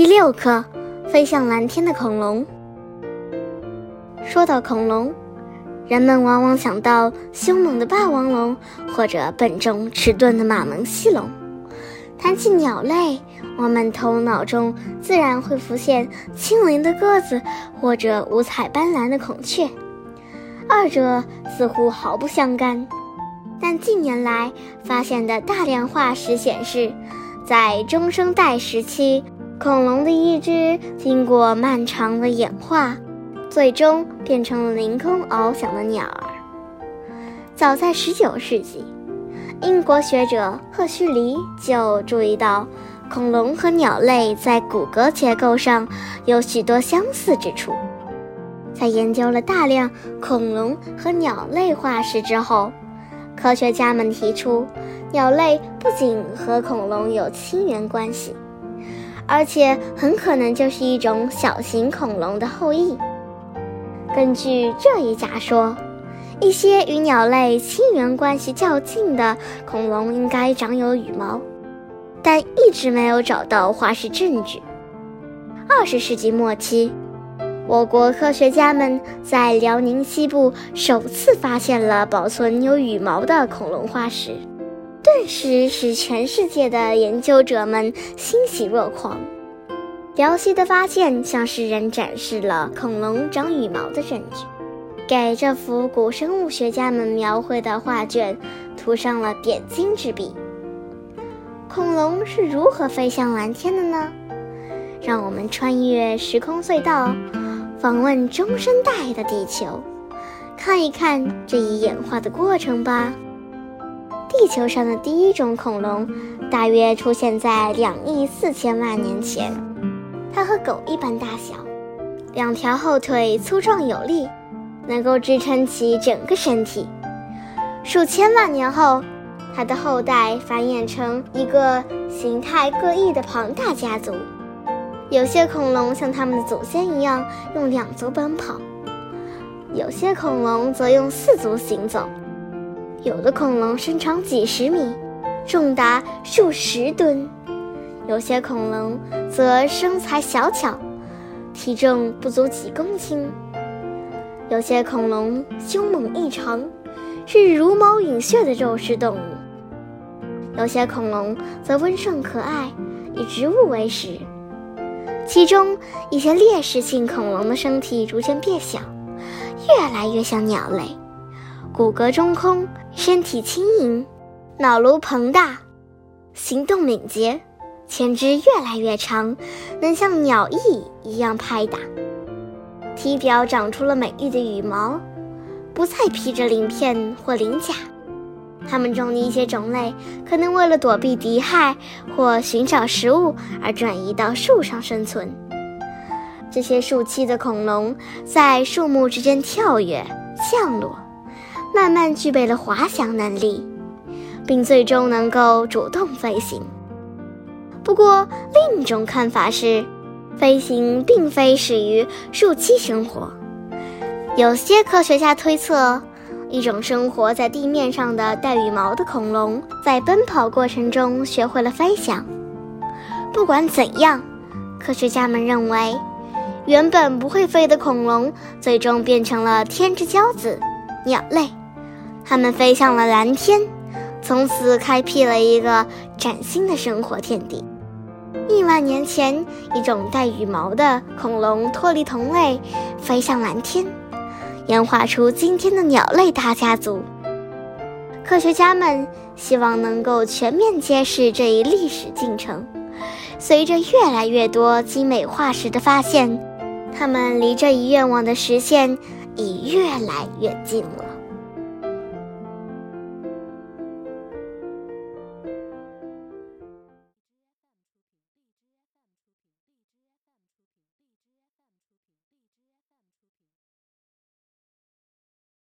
第六课，飞向蓝天的恐龙。说到恐龙，人们往往想到凶猛的霸王龙或者笨重迟钝的马门溪龙。谈起鸟类，我们头脑中自然会浮现轻灵的鸽子或者五彩斑斓的孔雀，二者似乎毫不相干。但近年来发现的大量化石显示，在中生代时期。恐龙的一只经过漫长的演化，最终变成了凌空翱翔的鸟儿。早在19世纪，英国学者赫胥黎就注意到，恐龙和鸟类在骨骼结构上有许多相似之处。在研究了大量恐龙和鸟类化石之后，科学家们提出，鸟类不仅和恐龙有亲缘关系。而且很可能就是一种小型恐龙的后裔。根据这一假说，一些与鸟类亲缘关系较近的恐龙应该长有羽毛，但一直没有找到化石证据。二十世纪末期，我国科学家们在辽宁西部首次发现了保存有羽毛的恐龙化石。顿时使全世界的研究者们欣喜若狂。辽西的发现向世人展示了恐龙长羽毛的证据，给这幅古生物学家们描绘的画卷涂上了点睛之笔。恐龙是如何飞向蓝天的呢？让我们穿越时空隧道，访问中生代的地球，看一看这一演化的过程吧。地球上的第一种恐龙，大约出现在两亿四千万年前。它和狗一般大小，两条后腿粗壮有力，能够支撑起整个身体。数千万年后，它的后代繁衍成一个形态各异的庞大家族。有些恐龙像它们的祖先一样用两足奔跑，有些恐龙则用四足行走。有的恐龙身长几十米，重达数十吨；有些恐龙则身材小巧，体重不足几公斤；有些恐龙凶猛异常，是如毛饮血的肉食动物；有些恐龙则温顺可爱，以植物为食。其中一些猎食性恐龙的身体逐渐变小，越来越像鸟类。骨骼中空，身体轻盈，脑颅膨大，行动敏捷，前肢越来越长，能像鸟翼一样拍打。体表长出了美丽的羽毛，不再披着鳞片或鳞甲。它们中的一些种类可能为了躲避敌害或寻找食物而转移到树上生存。这些树栖的恐龙在树木之间跳跃、降落。慢慢具备了滑翔能力，并最终能够主动飞行。不过，另一种看法是，飞行并非始于树栖生活。有些科学家推测，一种生活在地面上的带羽毛的恐龙，在奔跑过程中学会了飞翔。不管怎样，科学家们认为，原本不会飞的恐龙，最终变成了天之骄子——鸟类。它们飞向了蓝天，从此开辟了一个崭新的生活天地。亿万年前，一种带羽毛的恐龙脱离同类，飞向蓝天，演化出今天的鸟类大家族。科学家们希望能够全面揭示这一历史进程。随着越来越多精美化石的发现，它们离这一愿望的实现已越来越近了。